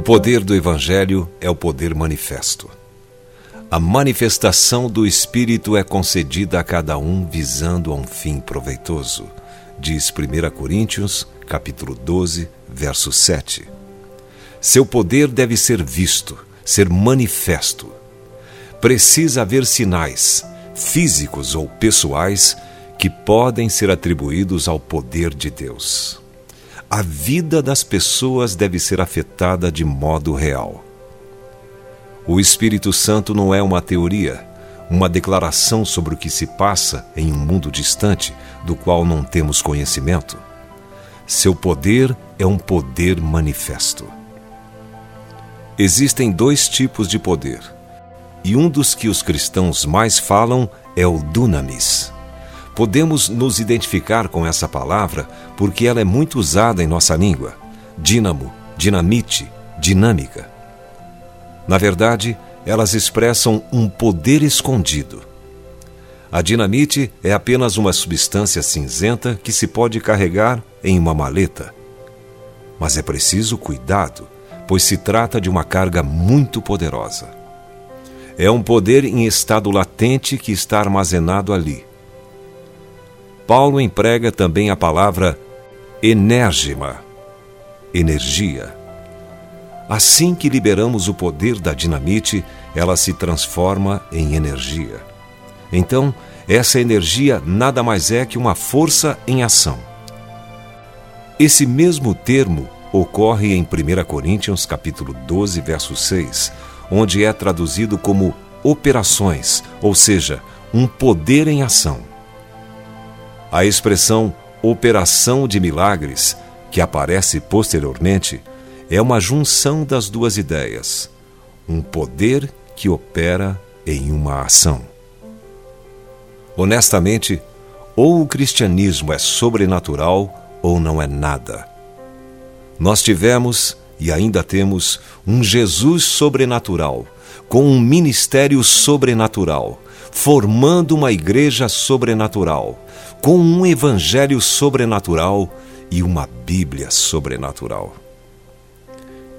poder do Evangelho é o poder manifesto. A manifestação do Espírito é concedida a cada um visando a um fim proveitoso, diz 1 Coríntios, capítulo 12, verso 7. Seu poder deve ser visto, ser manifesto. Precisa haver sinais, físicos ou pessoais, que podem ser atribuídos ao poder de Deus. A vida das pessoas deve ser afetada de modo real. O Espírito Santo não é uma teoria, uma declaração sobre o que se passa em um mundo distante do qual não temos conhecimento. Seu poder é um poder manifesto. Existem dois tipos de poder, e um dos que os cristãos mais falam é o dunamis. Podemos nos identificar com essa palavra porque ela é muito usada em nossa língua. Dínamo, dinamite, dinâmica. Na verdade, elas expressam um poder escondido. A dinamite é apenas uma substância cinzenta que se pode carregar em uma maleta. Mas é preciso cuidado, pois se trata de uma carga muito poderosa. É um poder em estado latente que está armazenado ali Paulo emprega também a palavra enérgima, energia. Assim que liberamos o poder da dinamite, ela se transforma em energia. Então, essa energia nada mais é que uma força em ação. Esse mesmo termo ocorre em 1 Coríntios capítulo 12, verso 6, onde é traduzido como operações, ou seja, um poder em ação. A expressão operação de milagres, que aparece posteriormente, é uma junção das duas ideias. Um poder que opera em uma ação. Honestamente, ou o cristianismo é sobrenatural ou não é nada. Nós tivemos e ainda temos um Jesus sobrenatural, com um ministério sobrenatural, formando uma igreja sobrenatural, com um evangelho sobrenatural e uma Bíblia sobrenatural.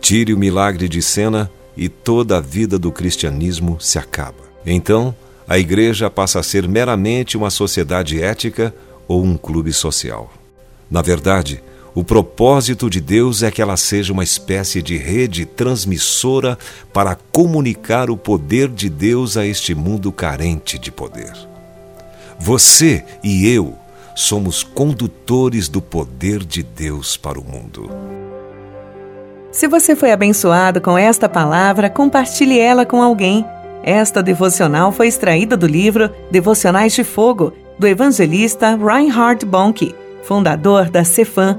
Tire o milagre de cena e toda a vida do cristianismo se acaba. Então, a igreja passa a ser meramente uma sociedade ética ou um clube social. Na verdade, o propósito de Deus é que ela seja uma espécie de rede transmissora para comunicar o poder de Deus a este mundo carente de poder. Você e eu somos condutores do poder de Deus para o mundo. Se você foi abençoado com esta palavra, compartilhe ela com alguém. Esta devocional foi extraída do livro Devocionais de Fogo, do evangelista Reinhard Bonnke, fundador da Cefam,